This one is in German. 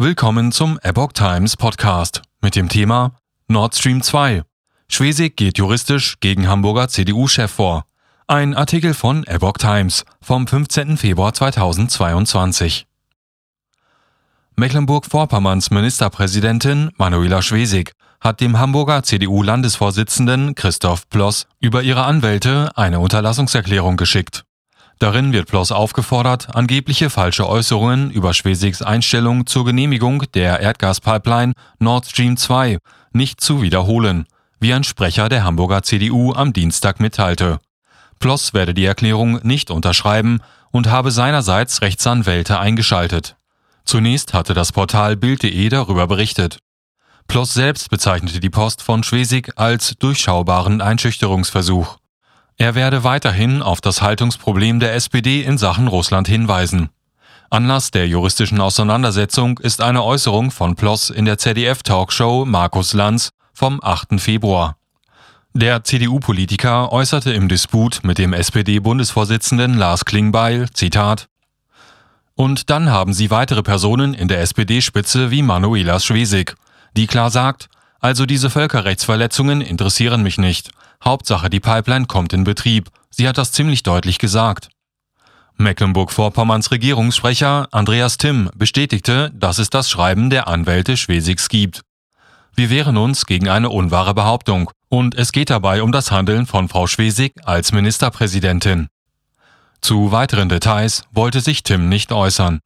Willkommen zum Epoch Times Podcast mit dem Thema Nord Stream 2. Schwesig geht juristisch gegen Hamburger CDU-Chef vor. Ein Artikel von Epoch Times vom 15. Februar 2022. Mecklenburg-Vorpommerns Ministerpräsidentin Manuela Schwesig hat dem Hamburger CDU-Landesvorsitzenden Christoph Ploss über ihre Anwälte eine Unterlassungserklärung geschickt. Darin wird Ploss aufgefordert, angebliche falsche Äußerungen über Schwesigs Einstellung zur Genehmigung der Erdgaspipeline Nord Stream 2 nicht zu wiederholen, wie ein Sprecher der Hamburger CDU am Dienstag mitteilte. Ploss werde die Erklärung nicht unterschreiben und habe seinerseits Rechtsanwälte eingeschaltet. Zunächst hatte das Portal Bild.de darüber berichtet. Ploss selbst bezeichnete die Post von Schwesig als durchschaubaren Einschüchterungsversuch. Er werde weiterhin auf das Haltungsproblem der SPD in Sachen Russland hinweisen. Anlass der juristischen Auseinandersetzung ist eine Äußerung von Ploss in der ZDF-Talkshow Markus Lanz vom 8. Februar. Der CDU-Politiker äußerte im Disput mit dem SPD-Bundesvorsitzenden Lars Klingbeil, Zitat, Und dann haben Sie weitere Personen in der SPD-Spitze wie Manuela Schwesig, die klar sagt, also diese Völkerrechtsverletzungen interessieren mich nicht. Hauptsache, die Pipeline kommt in Betrieb. Sie hat das ziemlich deutlich gesagt. Mecklenburg-Vorpommerns Regierungssprecher Andreas Timm bestätigte, dass es das Schreiben der Anwälte Schwesigs gibt. Wir wehren uns gegen eine unwahre Behauptung und es geht dabei um das Handeln von Frau Schwesig als Ministerpräsidentin. Zu weiteren Details wollte sich Tim nicht äußern.